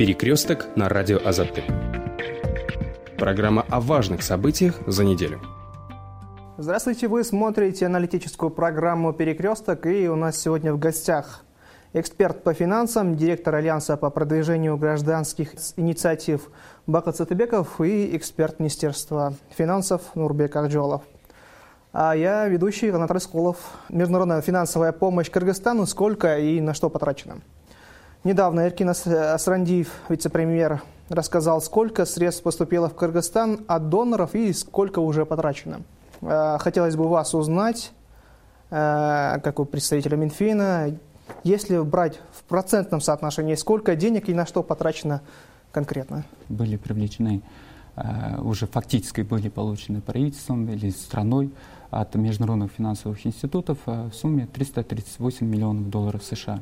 Перекресток на радио Азатты. Программа о важных событиях за неделю. Здравствуйте, вы смотрите аналитическую программу «Перекресток», и у нас сегодня в гостях эксперт по финансам, директор Альянса по продвижению гражданских инициатив Бакат Сатыбеков и эксперт Министерства финансов Нурбек Ахджолов. А я ведущий Анатолий Сколов. Международная финансовая помощь Кыргызстану. Сколько и на что потрачено? Недавно Эркин Асрандиев, вице-премьер, рассказал, сколько средств поступило в Кыргызстан от доноров и сколько уже потрачено. А, хотелось бы вас узнать, а, как у представителя Минфина, если брать в процентном соотношении, сколько денег и на что потрачено конкретно? Были привлечены, уже фактически были получены правительством или страной от международных финансовых институтов в сумме 338 миллионов долларов США.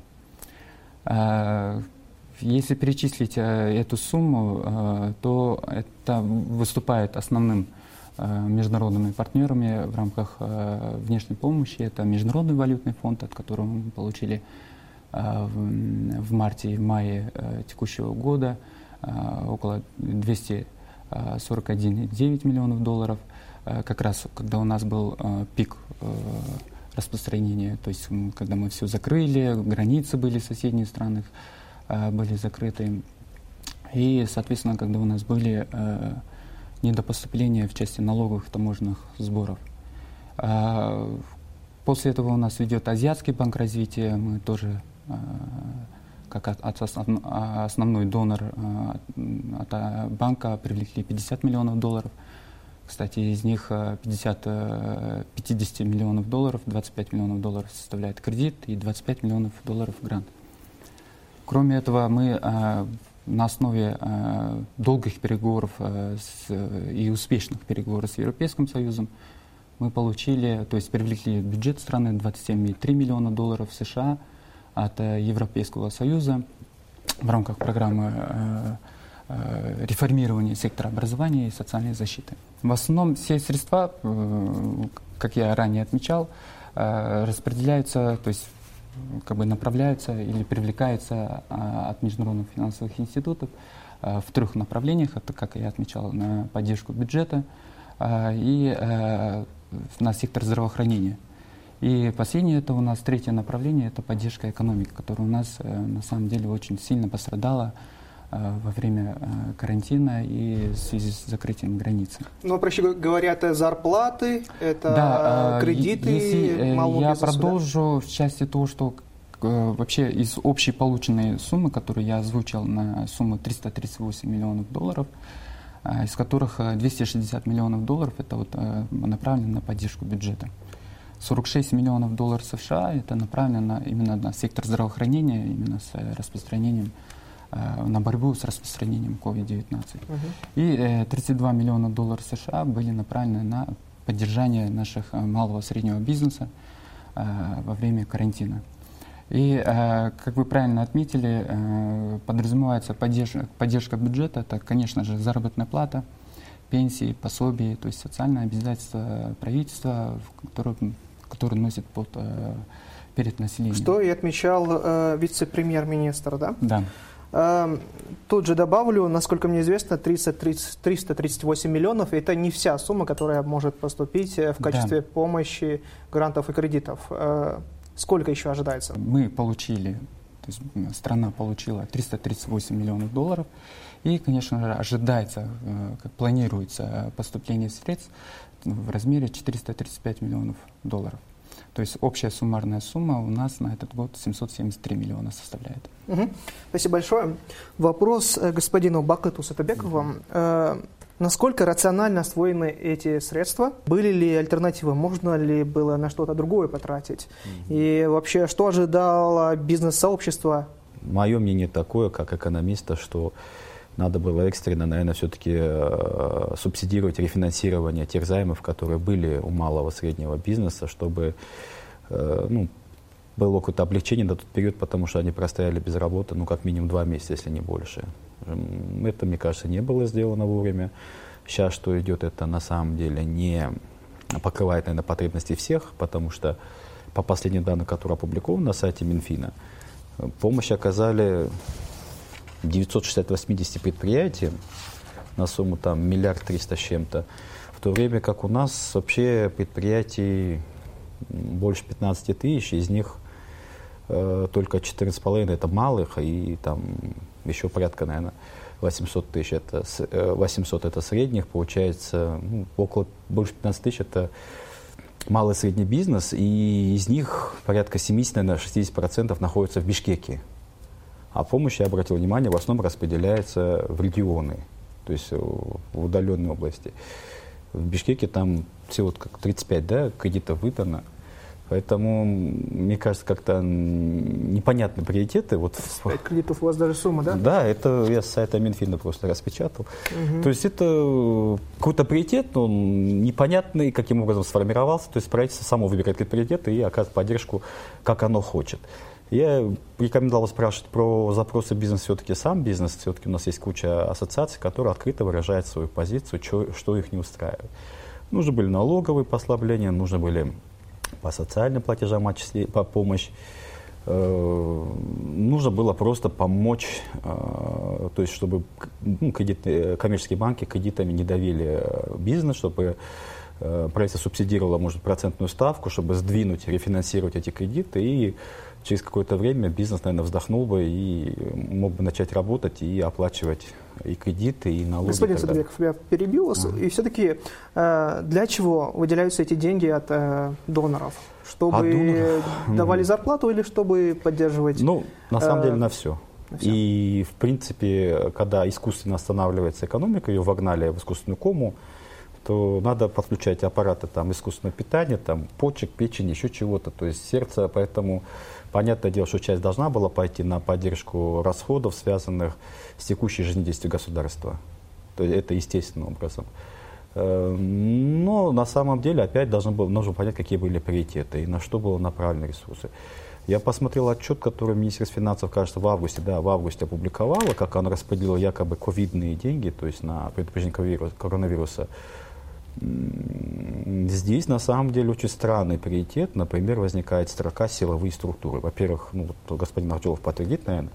Если перечислить эту сумму, то это выступает основным международными партнерами в рамках внешней помощи. Это Международный валютный фонд, от которого мы получили в марте и мае текущего года около 241,9 миллионов долларов – Э, как раз когда у нас был э, пик э, распространения, то есть когда мы все закрыли, границы были соседние страны были закрыты. И, соответственно, когда у нас были недопоступления в части налоговых таможенных сборов. После этого у нас идет Азиатский банк развития. Мы тоже как основной донор от банка привлекли 50 миллионов долларов. Кстати, из них 50, э, 50 э, миллионов долларов, 25 миллионов долларов составляет кредит и 25 миллионов долларов грант. Кроме этого, мы э, на основе долгих переговоров с, и успешных переговоров с Европейским Союзом мы получили, то есть привлекли бюджет страны 27,3 миллиона долларов США от Европейского Союза в рамках программы реформирования сектора образования и социальной защиты. В основном все средства, э, как я ранее отмечал, э, распределяются, то есть как бы направляются или привлекаются от международных финансовых институтов в трех направлениях. Это, как я отмечал, на поддержку бюджета и на сектор здравоохранения. И последнее, это у нас третье направление, это поддержка экономики, которая у нас на самом деле очень сильно пострадала Э, во время э, карантина и в связи с закрытием границы. Ну, проще говоря, это зарплаты, это да, кредиты если малого я продолжу да? в части того, что вообще из общей полученной суммы, которую я озвучил на сумму 338 миллионов долларов, из которых 260 миллионов долларов это вот направлено на поддержку бюджета. 46 миллионов долларов США это направлено именно на сектор здравоохранения, именно с распространением Э, на борьбу с распространением COVID-19. Угу. И 32 э, миллиона долларов США были направлены на поддержание наших э, малого и среднего бизнеса во время карантина. И, как вы правильно отметили, подразумевается поддержка, поддержка бюджета, это, конечно же, заработная плата, пенсии, пособия, то есть социальное обязательство правительства, которое, которое носит под, перед населением. Что и отмечал э, вице-премьер-министр, да? Да. Эм, тут же добавлю, насколько мне известно, 30, 30, 338 миллионов – это не вся сумма, которая может поступить э, в качестве да. помощи, грантов и кредитов. Э, сколько еще ожидается? Мы получили, то есть страна получила 338 миллионов долларов. И, конечно же, ожидается, э, как планируется поступление средств в размере 435 миллионов долларов. То есть общая суммарная сумма у нас на этот год 773 миллиона составляет. Угу. Спасибо большое. Вопрос э, господину Бакыту Сатабекову. Угу. Э, насколько рационально освоены эти средства? Были ли альтернативы? Можно ли было на что-то другое потратить? Угу. И вообще, что ожидало бизнес-сообщество? Мое мнение такое, как экономиста, что надо было экстренно, наверное, все-таки э, субсидировать рефинансирование тех займов, которые были у малого среднего бизнеса, чтобы э, ну, было какое-то облегчение на тот период, потому что они простояли без работы, ну, как минимум два месяца, если не больше. Это, мне кажется, не было сделано вовремя. Сейчас, что идет, это на самом деле не покрывает, наверное, потребности всех, потому что по последним данным, которые опубликованы на сайте Минфина, помощь оказали 960 предприятий на сумму там миллиард триста с чем-то, в то время как у нас вообще предприятий больше 15 тысяч, из них э, только 14,5 это малых, и там еще порядка, наверное, 800 тысяч это, 800 э, это средних, получается ну, около больше 15 тысяч это малый и средний бизнес, и из них порядка 70, наверное, 60% находится в Бишкеке. А помощь, я обратил внимание, в основном распределяется в регионы, то есть в удаленной области. В Бишкеке там всего как 35 да, кредитов выдано. Поэтому, мне кажется, как-то непонятны приоритеты. Вот... 5 кредитов у вас даже сумма, да? Да, это я с сайта Минфина просто распечатал. Угу. То есть это какой-то приоритет, но непонятный, каким образом сформировался. То есть правительство само выбирает эти приоритеты и оказывает поддержку, как оно хочет. Я рекомендовал спрашивать про запросы бизнеса все-таки сам бизнес. Все-таки у нас есть куча ассоциаций, которые открыто выражают свою позицию, что, что их не устраивает. Нужны были налоговые послабления, нужны были по социальным платежам отчисли, по помощь. Э, нужно было просто помочь, э, то есть чтобы ну, кредитные, коммерческие банки кредитами не давили э, бизнес, чтобы правительство субсидировало, может, процентную ставку, чтобы сдвинуть, рефинансировать эти кредиты и через какое-то время бизнес, наверное, вздохнул бы и мог бы начать работать и оплачивать и кредиты, и налоги. Господин и Садбеков, я перебил вас. Uh-huh. И все-таки э, для чего выделяются эти деньги от э, доноров? Чтобы доноров? давали зарплату или чтобы поддерживать? Ну, на самом э, деле, на все. И, в принципе, когда искусственно останавливается экономика, ее вогнали в искусственную кому, то надо подключать аппараты там, искусственного питания, там, почек, печень, еще чего-то, то есть сердце, поэтому Понятное дело, что часть должна была пойти на поддержку расходов, связанных с текущей жизнедействием государства. То есть это естественным образом. Э, но на самом деле опять должно было, нужно понять, какие были приоритеты и на что было направлены ресурсы. Я посмотрел отчет, который Министерство финансов, кажется, в августе, да, в августе опубликовало, как оно распределило якобы ковидные деньги, то есть на предупреждение коронавируса Здесь на самом деле очень странный приоритет. Например, возникает строка силовые структуры. Во-первых, ну, вот господин Артелов подтвердит, наверное,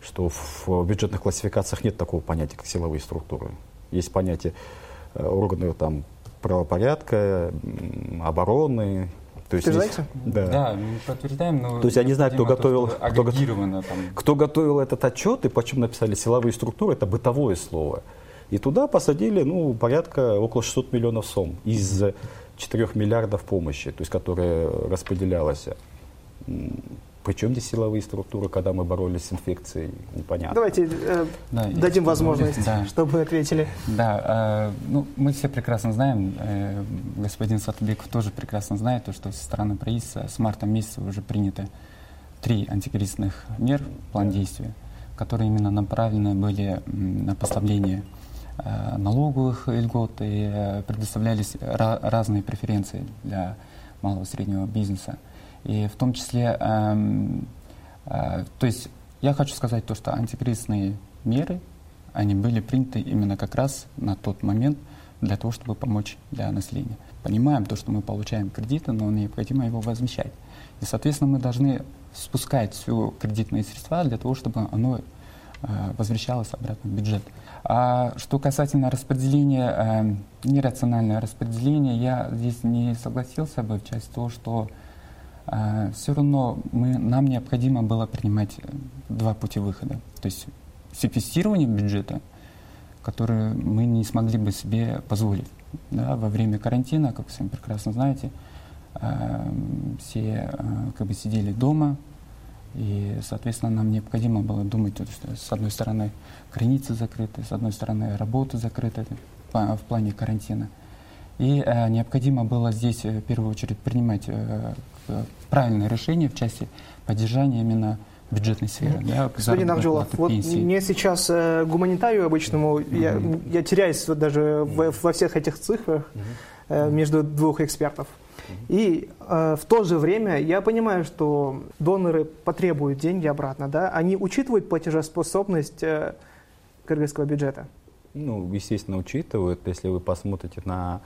что в бюджетных классификациях нет такого понятия, как силовые структуры. Есть понятие э, органы там, правопорядка, обороны. То есть есть, да. да, мы подтверждаем, но То есть я не знаю, кто готовил, то, кто, там. кто готовил этот отчет и почему написали силовые структуры, это бытовое слово. И туда посадили ну, порядка около 600 миллионов сом из 4 миллиардов помощи, то есть, которая распределялась. Причем здесь силовые структуры, когда мы боролись с инфекцией, непонятно. Давайте э, да, дадим возможность, да. чтобы ответили. Да, э, ну, мы все прекрасно знаем, э, господин Сатубеков тоже прекрасно знает, то, что со стороны правительства с марта месяца уже приняты три антикризисных мер, план действия, которые именно направлены были на послабление налоговых льгот и э, предоставлялись разные преференции для малого и среднего бизнеса. И в том числе, эм, э, то есть я хочу сказать то, что антикризисные меры, они были приняты именно как раз на тот момент для того, чтобы помочь для населения. Понимаем то, что мы получаем кредиты, но необходимо его возмещать. И, соответственно, мы должны спускать все кредитные средства для того, чтобы оно возвращалось обратно в бюджет. А что касательно распределения, э, нерационального распределения, я здесь не согласился бы в части того, что э, все равно мы, нам необходимо было принимать э, два пути выхода. То есть секвестирование бюджета, которое мы не смогли бы себе позволить. Да, во время карантина, как вы сами прекрасно знаете, э, все э, как бы сидели дома, и, соответственно, нам необходимо было думать, что с одной стороны границы закрыты, с одной стороны работа закрыта в плане карантина. И э, необходимо было здесь э, в первую очередь принимать э, правильное решение в части поддержания именно бюджетной сферы. Да, Господин Авджулов, вот пенсии. мне сейчас э, гуманитарию обычному, mm-hmm. я, я теряюсь вот даже mm-hmm. в, во всех этих цифрах mm-hmm. э, между двух экспертов. И э, в то же время я понимаю, что доноры потребуют деньги обратно, да? Они учитывают платежеспособность э, кыргызского бюджета? Ну, естественно, учитывают. Если вы посмотрите на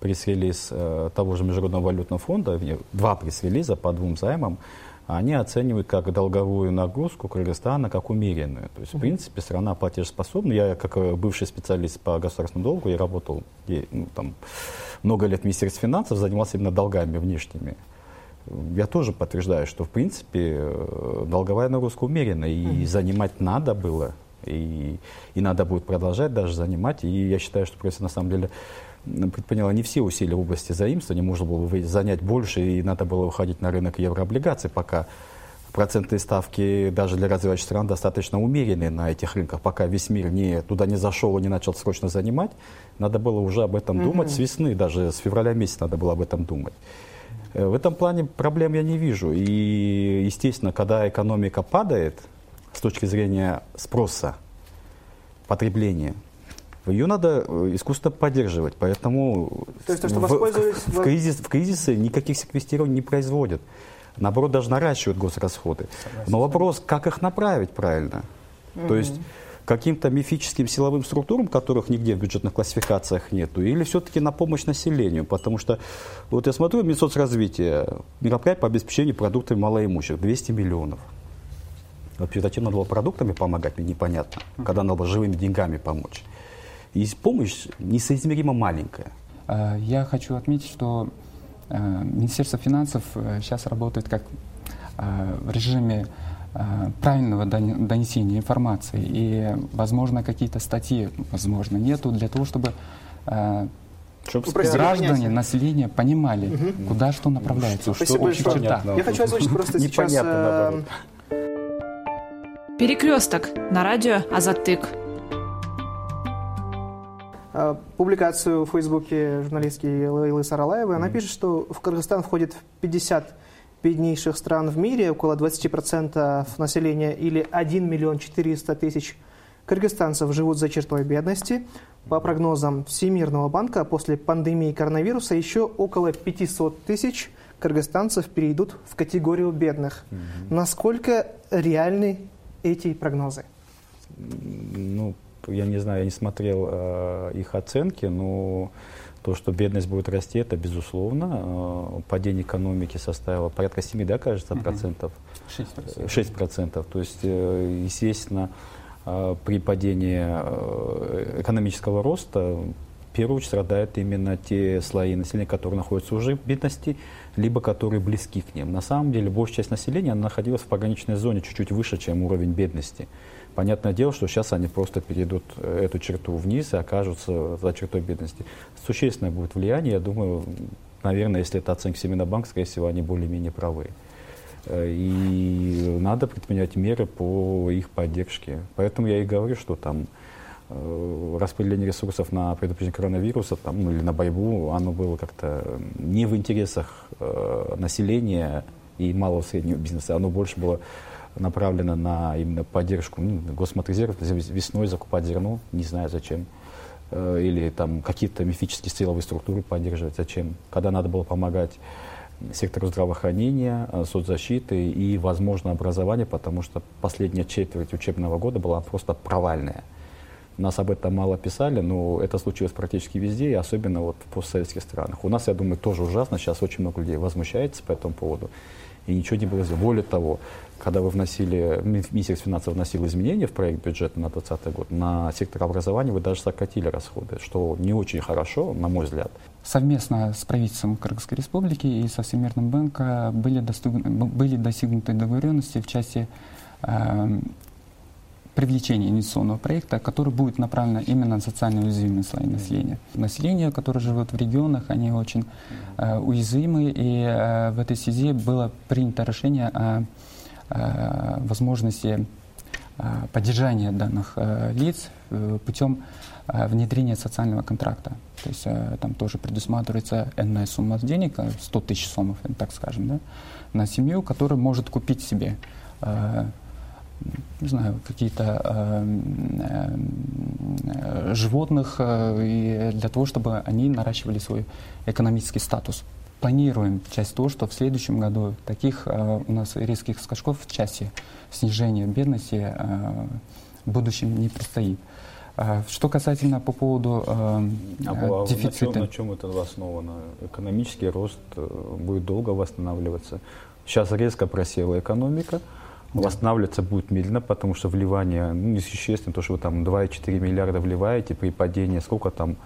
пресс-релиз э, того же Международного валютного фонда, два пресс-релиза по двум займам, они оценивают как долговую нагрузку Кыргызстана как умеренную. То есть, в принципе, страна платежеспособна. Я, как э, бывший специалист по государственному долгу, я работал ну, там, много лет в Министерстве финансов, занимался именно долгами внешними. Я тоже подтверждаю, что, в принципе, э, долговая нагрузка умерена, и занимать надо было, и, и надо будет продолжать даже занимать. И я считаю, что просто на самом деле предприняла не все усилия в области заимствования, можно было бы занять больше, и надо было выходить на рынок еврооблигаций, пока процентные ставки даже для развивающих стран достаточно умеренные на этих рынках, пока весь мир не, туда не зашел и не начал срочно занимать, надо было уже об этом mm-hmm. думать с весны, даже с февраля месяца надо было об этом думать. Э, в этом плане проблем я не вижу. И, естественно, когда экономика падает с точки зрения спроса, потребления, ее надо э, искусственно поддерживать. Поэтому то есть, то, что в, в, в, кризис, в кризисы никаких секвестирований не производят. Наоборот, даже наращивают госрасходы. Согласен. Но вопрос, как их направить правильно. mm То есть каким-то мифическим силовым структурам, которых нигде в бюджетных классификациях нету, или все-таки на помощь населению? Потому что вот я смотрю, Минсоцразвитие, мероприятие по обеспечению продуктами малоимущих, 200 миллионов. Вообще, зачем надо было продуктами помогать, мне непонятно, когда надо было живыми деньгами помочь. И помощь несоизмеримо маленькая. А, я хочу отметить, что а, Министерство финансов сейчас э, работает как в режиме правильного донесения информации. И, возможно, какие-то статьи, возможно, нету для того, чтобы чтобы граждане, понятно. население понимали, угу. куда что направляется. Спасибо что большое. Я хочу озвучить просто сейчас... Перекресток на радио Азатык. Э, публикацию в Фейсбуке журналистки Лейлы Саралаевой. Она пишет, что в Кыргызстан входит в 50 беднейших стран в мире, около 20% населения или 1 миллион 400 тысяч кыргызстанцев живут за чертой бедности. По прогнозам Всемирного банка, после пандемии коронавируса еще около 500 тысяч кыргызстанцев перейдут в категорию бедных. Насколько реальны эти прогнозы? Ну, я не знаю, я не смотрел э, их оценки, но то, что бедность будет расти, это безусловно. Э, падение экономики составило порядка 7, да, кажется, процентов? 6%. 6 процентов. То есть, э, естественно, э, при падении э, экономического роста первую очередь страдают именно те слои населения, которые находятся уже в бедности, либо которые близки к ним. На самом деле, большая часть населения находилась в пограничной зоне чуть-чуть выше, чем уровень бедности. Понятное дело, что сейчас они просто перейдут э, эту черту вниз и окажутся за чертой бедности. Существенное будет влияние, я думаю, наверное, если это оценка Семена Банк, скорее всего, они более-менее правы. Э, и надо предпринять меры по их поддержке. Поэтому я и говорю, что там распределение ресурсов на предупреждение коронавируса там, ну, или на борьбу, оно было как-то не в интересах э, населения и малого среднего бизнеса, оно больше было направлена на именно поддержку ну, госмотрезервов, весной закупать зерно, не знаю зачем, э, или там какие-то мифические силовые структуры поддерживать, зачем, когда надо было помогать сектору здравоохранения, э, соцзащиты и, возможно, образования, потому что последняя четверть учебного года была просто провальная. Нас об этом мало писали, но это случилось практически везде, и особенно вот в постсоветских странах. У нас, я думаю, тоже ужасно. Сейчас очень много людей возмущается по этому поводу. И ничего не было сделано. Более того, когда вы вносили, Министерство финансов вносил изменения в проект бюджета на 2020 год, на сектор образования вы даже сократили расходы, что не очень хорошо, на мой взгляд. Совместно с правительством Кыргызской Республики и со Всемирным банком были, были достигнуты договоренности в части э, привлечения инвестиционного проекта, который будет направлен именно на социально уязвимые слои населения. Население, которое живет в регионах, они очень э, уязвимы, и э, в этой связи было принято решение о Э, возможности э, поддержания данных э, лиц путем внедрения социального контракта. То есть там тоже предусматривается энная сумма денег, 100 тысяч сомов, так скажем, да, на семью, которая может купить себе не знаю, какие-то животных и для того, чтобы они наращивали свой экономический статус планируем часть того, что в следующем году таких э, у нас резких скачков в части снижения бедности э, в будущем не предстоит. Э, что касательно по поводу э, а дефицита. На чем, на чем это основано? Экономический рост будет долго восстанавливаться. Сейчас резко просела экономика. Восстанавливаться будет медленно, потому что вливание ну, несущественно, то, что вы там 2,4 миллиарда вливаете при падении, сколько там,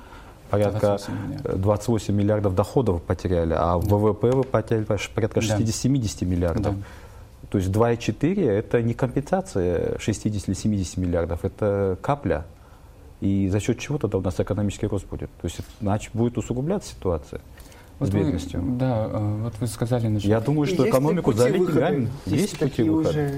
порядка 28 миллиардов, 28 миллиардов доходов потеряли, а да. ВВП вы потеряли порядка 60-70 да. миллиардов. Да. То есть 2,4 это не компенсация 60 или 70 миллиардов, это капля. И за счет чего тогда у нас экономический рост будет? То есть значит, будет усугубляться ситуация вот с бедностью. Вы, да, э, вот вы сказали... Значит, Я думаю, что экономику залить грамм. Есть пути выхода.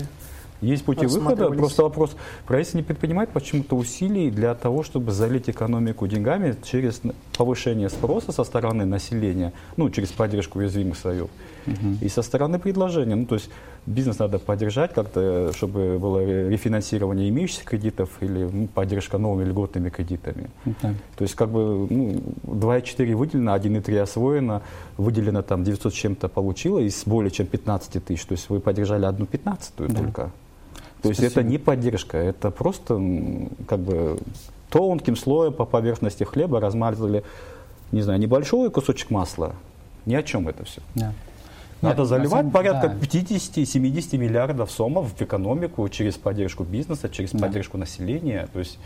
Есть пути выхода, просто вопрос, правительство не предпринимает почему-то усилий для того, чтобы залить экономику деньгами через повышение спроса со стороны населения, ну, через поддержку уязвимых слоев, угу. и со стороны предложения. Ну, то есть бизнес надо поддержать как-то, чтобы было рефинансирование имеющихся кредитов или ну, поддержка новыми льготными кредитами. Okay. То есть как бы ну, 2,4 выделено, 1,3 освоено, выделено там 900 с чем-то получило из более чем 15 тысяч. То есть вы поддержали одну пятнадцатую да. только. То есть это не поддержка, это просто как бы тонким слоем по поверхности хлеба размазали, не знаю, небольшой кусочек масла. Ни о чем это все. Да. Надо Нет, заливать самом... порядка да. 50-70 миллиардов сомов в экономику через поддержку бизнеса, через да. поддержку населения. То есть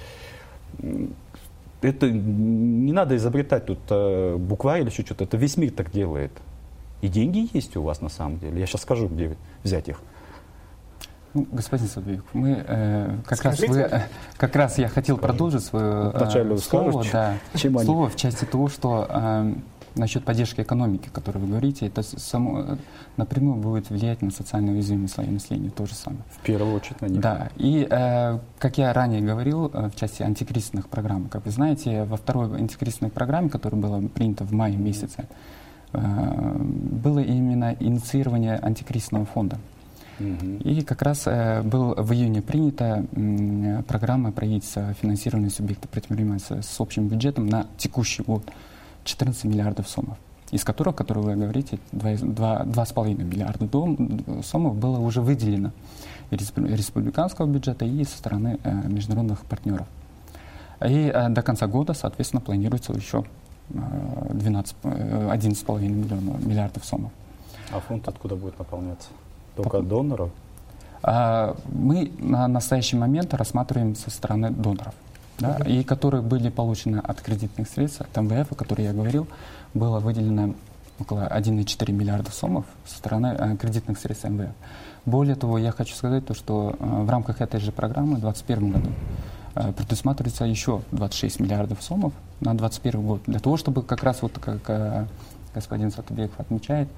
это не надо изобретать тут э, букварь или еще что-то. Это весь мир так делает. И деньги есть у вас на самом деле. Я сейчас скажу, где взять их. Ну, господин Садбек, мы э, как раз вы, э, как раз я хотел продолжить свое э, слово, да, Чем слово в части того, что э, насчет поддержки экономики, о которой вы говорите, это само, напрямую будет влиять на социально уязвимые слои населения, то же самое. В первую очередь на них. Да, и э, как я ранее говорил э, в части антикризисных программ, как вы знаете, во второй антикризисной программе, которая была принята в мае месяце, э, было именно инициирование антикризисного фонда. И как раз э, был в июне принята э, программа правительства финансирования субъекта предпринимательства с общим бюджетом на текущий год 14 миллиардов сомов, из которых, которые вы говорите, 2,5 миллиарда дом, сомов было уже выделено из республиканского бюджета и со стороны э, международных партнеров. И э, до конца года, соответственно, планируется еще э, 12, э, 11,5 миллиона, миллиардов сомов. А фонд откуда будет наполняться? Только от доноров? А, мы на настоящий момент рассматриваем со стороны доноров. Да, okay. и которые были получены от кредитных средств, от МВФ, о которых я говорил, было выделено около 1,4 миллиарда сомов со стороны э, кредитных средств МВФ. Более того, я хочу сказать, то, что э, в рамках этой же программы в 2021 году э, предусматривается еще 26 миллиардов сомов на 2021 год, для того, чтобы как раз, вот как э, господин Сатубеков отмечает,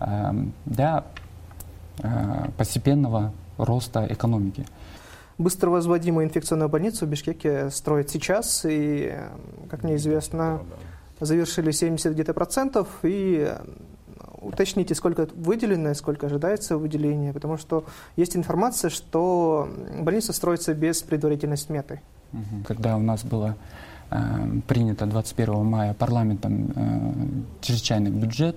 э, для Э, постепенного роста экономики. Быстро возводимую инфекционную больницу в Бишкеке строят сейчас, и, как мне известно, завершили 70 где-то процентов, и э, уточните, сколько выделено, сколько ожидается выделения, потому что есть информация, что больница строится без предварительной сметы. Когда у нас было э, принято 21 мая парламентом э, чрезвычайный бюджет,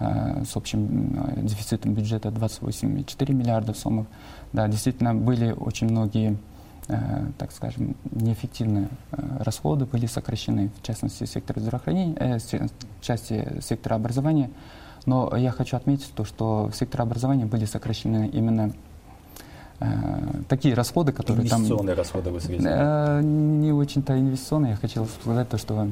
Э, с общим э, дефицитом бюджета 28,4 миллиарда сомов. Да, действительно, были очень многие, э, так скажем, неэффективные расходы, были сокращены, в частности, сектора здравоохранения, в части сектора образования. Но я хочу отметить то, что в секторе образования были сокращены именно такие расходы, которые инвестиционные там... расходы вы э, Не очень-то инвестиционные. Я хотел сказать то, что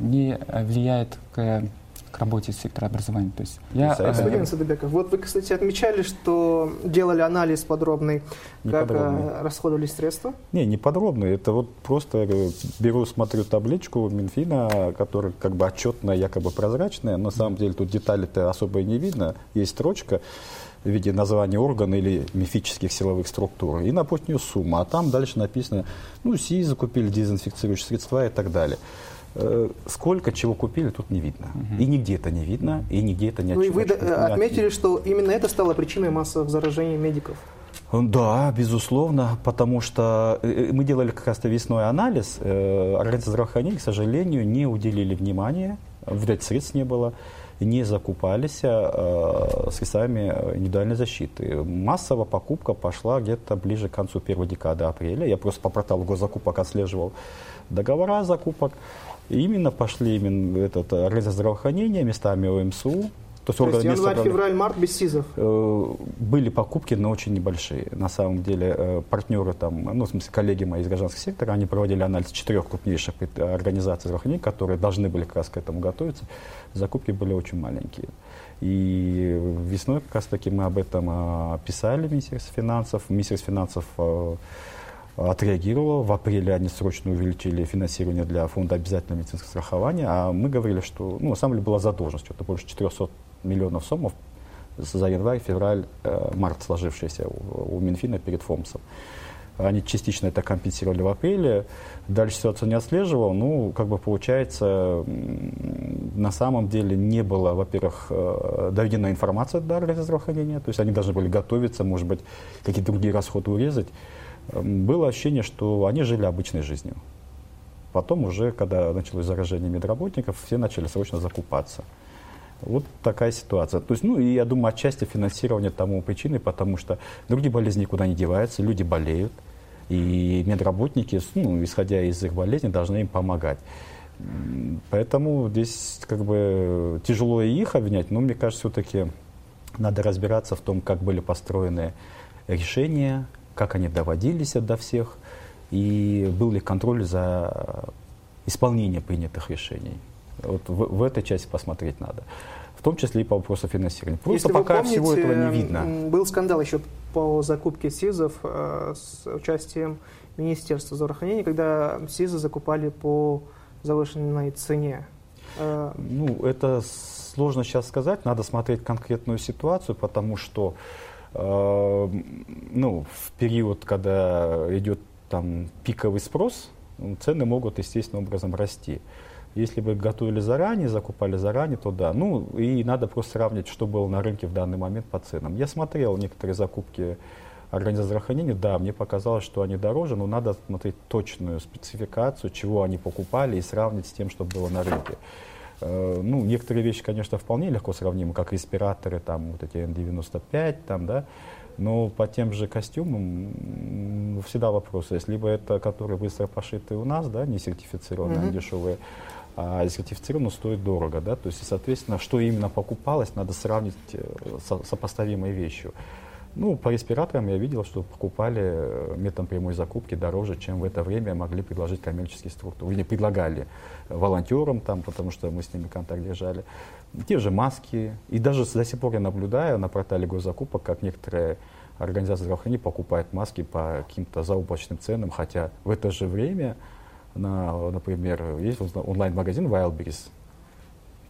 не влияет к к работе сектора образования. То есть я, Господин Садыбеков, вот вы, кстати, отмечали, что делали анализ подробный, не как подробный. Э, расходовались средства? Не, не подробный. Это вот просто беру, смотрю табличку Минфина, которая как бы отчетная, якобы прозрачная. На самом деле тут детали-то особо и не видно. Есть строчка в виде названия органа или мифических силовых структур, и напротив нее сумма. А там дальше написано, ну, СИ закупили дезинфекцирующие средства и так далее. Э, сколько чего купили, тут не видно. Угу. И нигде это не видно, и нигде это не Ну и вы отметили, что именно это стало причиной массовых заражений медиков. Да, безусловно, потому что э, э, мы делали как раз-то весной анализ. Организация здравоохранения, к сожалению, не уделили внимания, видать, средств не было, не закупались средствами индивидуальной защиты. Массовая покупка пошла где-то ближе к концу первой декады апреля. Я просто по порталу госзакупок отслеживал договора закупок именно пошли именно этот, организация здравоохранения, местами ОМСУ, То есть, То есть январь, февраль, март без СИЗов? Были покупки, но очень небольшие. На самом деле партнеры, там, ну, в смысле коллеги мои из гражданского сектора, они проводили анализ четырех крупнейших организаций здравоохранения, которые должны были как раз к этому готовиться. Закупки были очень маленькие. И весной как раз таки мы об этом а, писали в Министерстве финансов. Министерство финансов а, отреагировало. В апреле они срочно увеличили финансирование для фонда обязательного медицинского страхования. А мы говорили, что ну, на самом деле была задолженность. Это больше 400 миллионов сомов за январь, февраль, э, март сложившиеся у, Минфина перед ФОМСом. Они частично это компенсировали в апреле. Дальше ситуацию не отслеживал. Ну, как бы получается, на самом деле не было, во-первых, э, доведена информация до здравоохранения. То есть они должны были готовиться, может быть, какие-то другие расходы урезать. Эм, было ощущение, что они жили обычной жизнью. Потом уже, когда началось заражение медработников, все начали срочно закупаться. Вот такая ситуация. То есть, ну, и я думаю, отчасти финансирование тому причиной, потому что другие болезни никуда не деваются, люди болеют, и медработники, ну, исходя из их болезни, должны им помогать. Поэтому здесь как бы тяжело и их обвинять, но мне кажется, все-таки надо разбираться в том, как были построены решения, как они доводились до всех, и был ли контроль за исполнением принятых решений. Вот в, в этой части посмотреть надо. В том числе и по вопросу финансирования. Просто Если пока помните, всего этого не видно. Был скандал еще по закупке СИЗов э, с участием Министерства здравоохранения, когда СИЗы закупали по завышенной цене. Э, ну, это сложно сейчас сказать. Надо смотреть конкретную ситуацию, потому что ну, в период, когда идет там пиковый спрос, цены могут естественным образом расти. Если бы готовили заранее, закупали заранее, то да. Ну и надо просто сравнить, что было на рынке в данный момент по ценам. Я смотрел некоторые закупки организации здравоохранения, да, мне показалось, что они дороже, но надо смотреть точную спецификацию, чего они покупали, и сравнить с тем, что было на рынке. Э, ну, некоторые вещи, конечно, вполне легко сравнимы, как респираторы, там, вот эти N95, там, да, но по тем же костюмам всегда вопрос есть. Либо это, которые быстро пошиты у нас, да, не сертифицированные, mm-hmm. дешевые, а сертифицировано стоит дорого, да, то есть, соответственно, что именно покупалось, надо сравнить э, с сопоставимой вещью. Ну, по респираторам я видел, что покупали э, методом прямой закупки дороже, чем в это время могли предложить коммерческие структуры. Или предлагали волонтерам там, потому что мы с ними контакт держали. Те же маски. И даже до сих пор я наблюдаю на портале госзакупок, как некоторые организации здравоохранения покупают маски по каким-то заоблачным ценам, хотя в это же время на, например, есть онлайн-магазин Wildberries,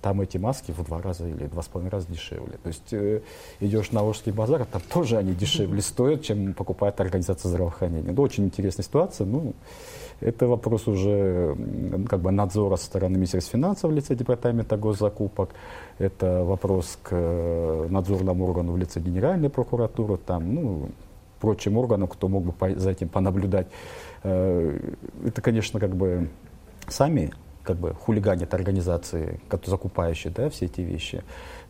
там эти маски в два раза или два с половиной раза дешевле. То есть э, идешь на Волжский базар, там тоже они дешевле стоят, чем покупает организация здравоохранения. Это очень интересная ситуация. Ну, это вопрос уже как бы надзора со стороны Министерства финансов в лице Департамента госзакупок. Это вопрос к э, надзорному органу в лице Генеральной прокуратуры, там, ну, прочим органам, кто мог бы за этим понаблюдать. Э, это, конечно, как бы сами как бы хулиганят организации, закупающие да, все эти вещи.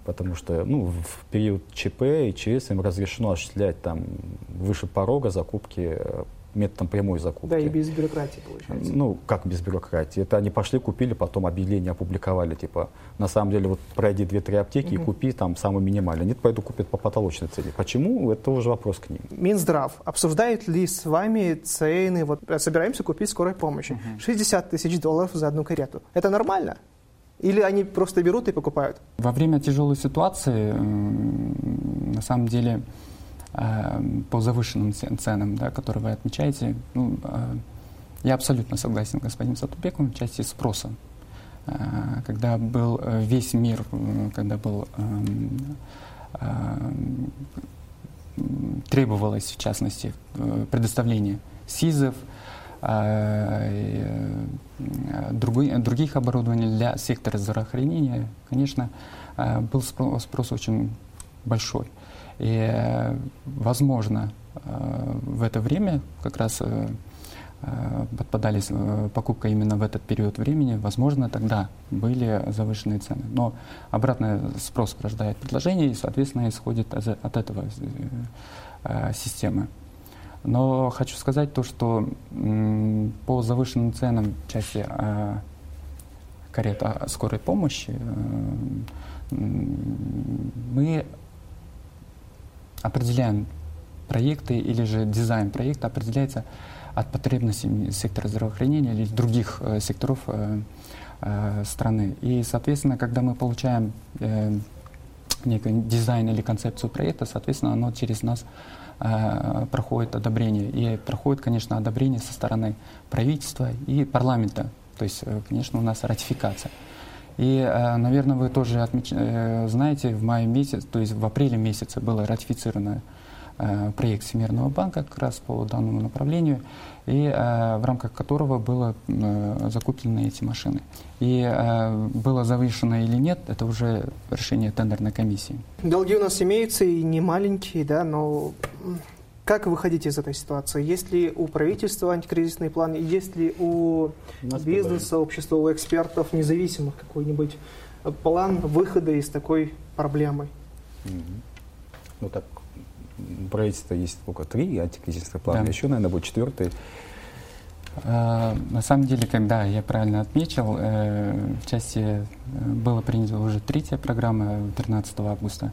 Потому что ну, в период ЧП и ЧС им разрешено осуществлять там выше порога закупки э, методом прямой закупки. Да, и без бюрократии, получается. Ну, как без бюрократии? Это они пошли, купили, потом объявление опубликовали, типа, на самом деле, вот пройди 2-3 аптеки угу. и купи там самый минимальный. Нет, пойду купят по потолочной цене. Почему? Это уже вопрос к ним. Минздрав обсуждает ли с вами цены? Вот собираемся купить скорой помощи. Угу. 60 тысяч долларов за одну карету. Это нормально? Или они просто берут и покупают? Во время тяжелой ситуации, на самом деле, по завышенным ценам, да, которые вы отмечаете, ну, э, я абсолютно согласен с господином Сатубековым в части спроса. Э, когда был э, весь мир, когда был эм, требовалось, в частности, предоставление СИЗов, других оборудований для сектора здравоохранения, конечно, был спрос очень большой. И, возможно, э, в это время как раз э, э, подпадались покупка именно в этот период времени, возможно, тогда были завышенные цены. Но обратный спрос рождает предложение и, соответственно, исходит от этого системы. Но хочу сказать то, что по завышенным ценам части карета скорой помощи, мы определяем проекты или же дизайн проекта определяется от потребностей сектора здравоохранения или других э, секторов э, э, страны. И, соответственно, когда мы получаем э, некий дизайн или концепцию проекта, соответственно, оно через нас э, проходит одобрение. И проходит, конечно, одобрение со стороны правительства и парламента. То есть, э, конечно, у нас ратификация. И, э, наверное, вы тоже отмеч... Э, знаете, в мае месяце, то есть в апреле месяце было ратифицировано Э, проект Всемирного банка как раз по данному направлению, и в рамках которого было закуплены эти машины. И было завышено или нет, это уже решение тендерной комиссии. Долги у нас имеются и не маленькие, да, но как выходить из этой ситуации? Есть ли у правительства антикризисный план? Есть ли у бизнеса, общества, у экспертов независимых какой-нибудь план выхода из такой проблемы? Ну так правительства есть сколько? Три антикризисных плана, да. еще, наверное, будет четвертый. А, на самом деле, когда я правильно отметил, э, в части э, было принято уже третья программа 13 августа.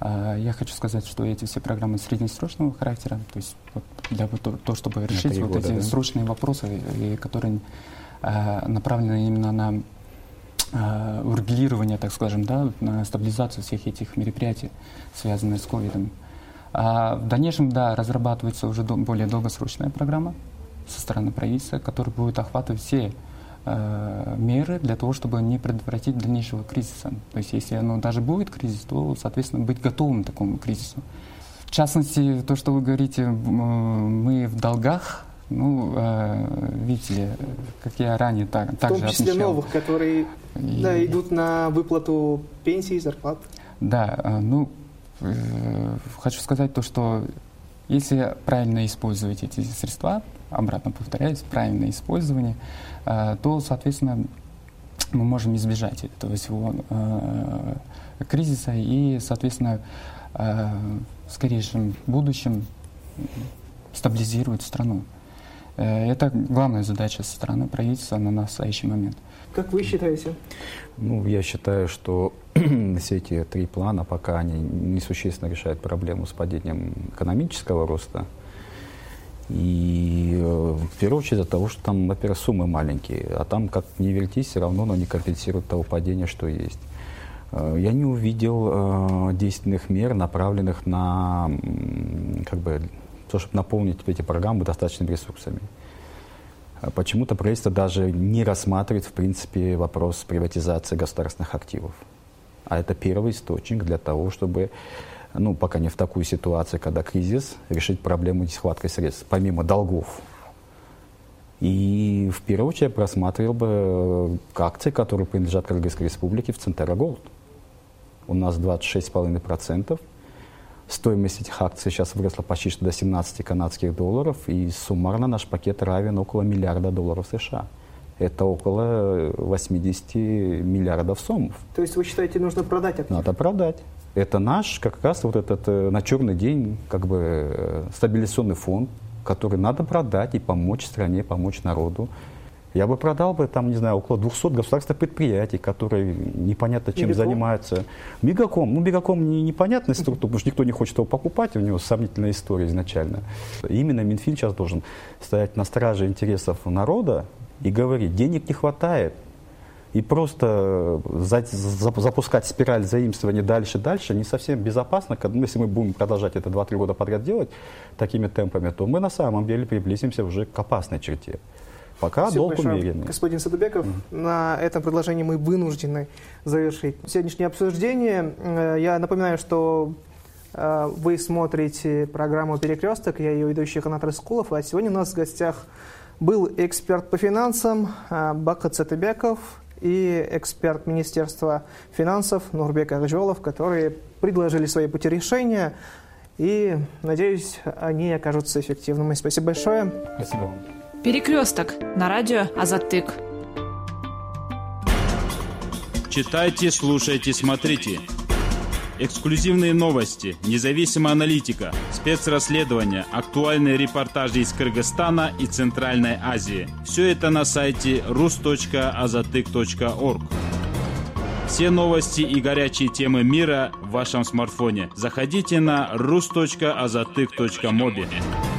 А, я хочу сказать, что эти все программы среднесрочного характера, то есть вот для то, то, чтобы решить вот года, эти да? срочные вопросы, и, которые а, направлены именно на урегулирование, так скажем, да, на стабилизацию всех этих мероприятий, связанных с ковидом. А в дальнейшем, да, разрабатывается уже более долгосрочная программа со стороны правительства, которая будет охватывать все меры для того, чтобы не предотвратить дальнейшего кризиса. То есть, если оно даже будет кризис, то, соответственно, быть готовым к такому кризису. В частности, то, что вы говорите, мы в долгах, ну, э, видите ли, как я ранее так, также В том числе отмечал. новых, которые и... да, идут на выплату пенсий, зарплат. Да, э, ну, Э, хочу сказать то, что если правильно использовать эти средства, обратно повторяюсь, правильное использование, э, то, соответственно, мы можем избежать этого всего э, кризиса и, соответственно, в скорейшем будущем стабилизировать страну. Это главная задача со стороны правительства на настоящий момент. Как вы считаете? Ну, я считаю, что все эти три плана, пока они несущественно решают проблему с падением экономического роста, и э, в первую очередь от того, что там, во-первых, суммы маленькие, а там, как не вертись, все равно оно не компенсирует того падения, что есть. Э, я не увидел э, действенных мер, направленных на, как бы, то, чтобы наполнить эти программы достаточными ресурсами. Почему-то правительство даже не рассматривает, в принципе, вопрос приватизации государственных активов. А это первый источник для того, чтобы, ну, пока не в такую ситуацию, когда кризис, решить проблему нехваткой средств, помимо долгов. И в первую очередь я просматривал бы э, акции, которые принадлежат Кыргызской республике в Центра Голд. У нас 26,5%. Стоимость этих акций сейчас выросла почти что до 17 канадских долларов, и суммарно наш пакет равен около миллиарда долларов США. Это около 80 миллиардов сомов. То есть вы считаете, нужно продать актив? Надо продать. Это наш как раз вот этот э, на черный день как бы э, стабилизационный фонд, который надо продать и помочь стране, помочь народу. Я бы продал бы там, не знаю, около 200 государственных предприятий, которые непонятно чем Мегаком? занимаются. Мегаком. Ну, Мегаком не, непонятная структура, потому что никто не хочет его покупать, у него сомнительная история изначально. Именно Минфин сейчас должен стоять на страже интересов народа и говорить, денег не хватает, и просто за, за, запускать спираль заимствования дальше-дальше не совсем безопасно. Если мы будем продолжать это 2-3 года подряд делать такими темпами, то мы на самом деле приблизимся уже к опасной черте. Пока Спасибо долг умеренный. Господин Садубеков, mm. на этом предложении мы вынуждены завершить сегодняшнее обсуждение. Э, я напоминаю, что э, вы смотрите программу «Перекресток», я ее ведущий Ханат Рыскулов, а сегодня у нас в гостях был эксперт по финансам э, Бака Цатыбеков и эксперт Министерства финансов Нурбек Ахжолов, которые предложили свои пути решения. И, надеюсь, они окажутся эффективными. Спасибо большое. Спасибо вам. Перекресток на радио Азатык. Читайте, слушайте, смотрите. Эксклюзивные новости, независимая аналитика, спецрасследования, актуальные репортажи из Кыргызстана и Центральной Азии. Все это на сайте rus.azatyk.org. Все новости и горячие темы мира в вашем смартфоне. Заходите на rus.azatyk.mobi.